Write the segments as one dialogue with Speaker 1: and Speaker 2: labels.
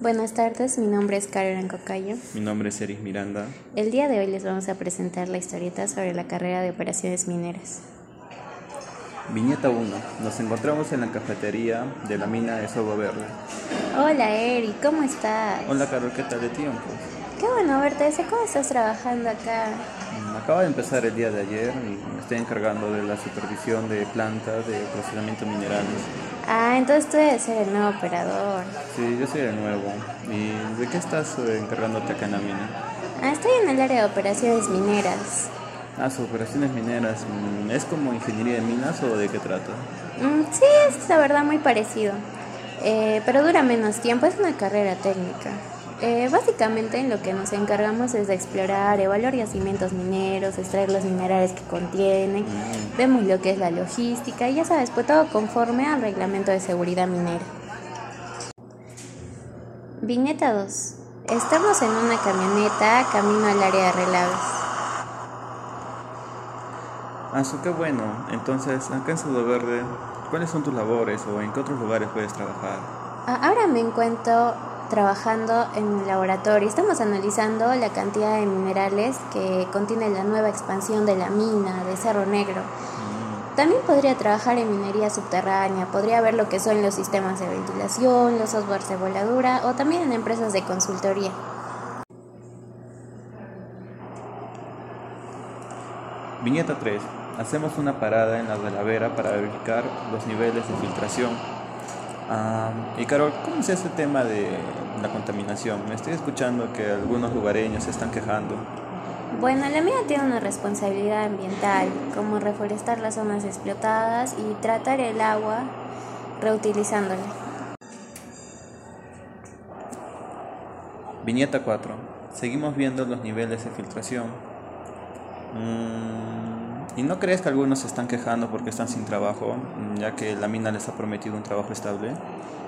Speaker 1: Buenas tardes, mi nombre es Karen Cocayo.
Speaker 2: Mi nombre es Eris Miranda.
Speaker 1: El día de hoy les vamos a presentar la historieta sobre la carrera de operaciones mineras.
Speaker 2: Viñeta 1. Nos encontramos en la cafetería de la mina de Sobo Verde.
Speaker 1: Hola Eri, ¿cómo estás?
Speaker 2: Hola Carol, ¿qué tal de tiempo?
Speaker 1: Qué bueno verte, sé cómo estás trabajando acá.
Speaker 2: Mm, Acaba de empezar el día de ayer y me estoy encargando de la supervisión de plantas de procesamiento minerales.
Speaker 1: Ah, entonces tú debes ser el nuevo operador.
Speaker 2: Sí, yo soy el nuevo. ¿Y de qué estás eh, encargándote acá en la mina?
Speaker 1: Ah, estoy en el área de operaciones mineras.
Speaker 2: Ah, sus operaciones mineras. mm, ¿Es como ingeniería de minas o de qué trata?
Speaker 1: Mm, sí, es la verdad muy parecido. Eh, pero dura menos tiempo, es una carrera técnica. Eh, básicamente en lo que nos encargamos es de explorar, evaluar yacimientos mineros, extraer los minerales que contienen, vemos lo que es la logística y ya sabes, pues todo conforme al reglamento de seguridad minera. Viñeta 2. Estamos en una camioneta camino al área de relaves.
Speaker 2: Ah, su, qué bueno. Entonces, acá en Sobo Verde, ¿cuáles son tus labores o en qué otros lugares puedes trabajar?
Speaker 1: Ah, Ahora me encuentro trabajando en el laboratorio. Estamos analizando la cantidad de minerales que contiene la nueva expansión de la mina de Cerro Negro. También podría trabajar en minería subterránea, podría ver lo que son los sistemas de ventilación, los softwares de voladura o también en empresas de consultoría.
Speaker 2: Viñeta 3. Hacemos una parada en la Velavera para verificar los niveles de filtración. Y Carol, ¿cómo es este tema de la contaminación? Me estoy escuchando que algunos lugareños se están quejando.
Speaker 1: Bueno, la mina tiene una responsabilidad ambiental, como reforestar las zonas explotadas y tratar el agua reutilizándola.
Speaker 2: Viñeta 4. Seguimos viendo los niveles de filtración. Mm, ¿Y no crees que algunos se están quejando porque están sin trabajo, mm, ya que la mina les ha prometido un trabajo estable?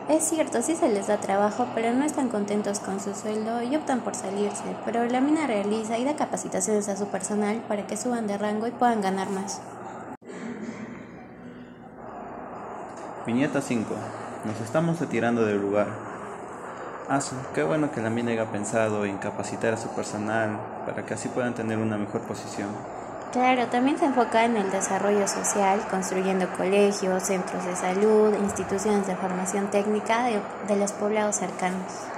Speaker 1: Es cierto, sí se les da trabajo, pero no están contentos con su sueldo y optan por salirse. Pero la mina realiza y da capacitaciones a su personal para que suban de rango y puedan ganar más.
Speaker 2: Viñeta 5. Nos estamos retirando del lugar. Ah, qué bueno que la mina haya pensado en capacitar a su personal para que así puedan tener una mejor posición.
Speaker 1: Claro, también se enfoca en el desarrollo social, construyendo colegios, centros de salud, instituciones de formación técnica de, los poblados cercanos.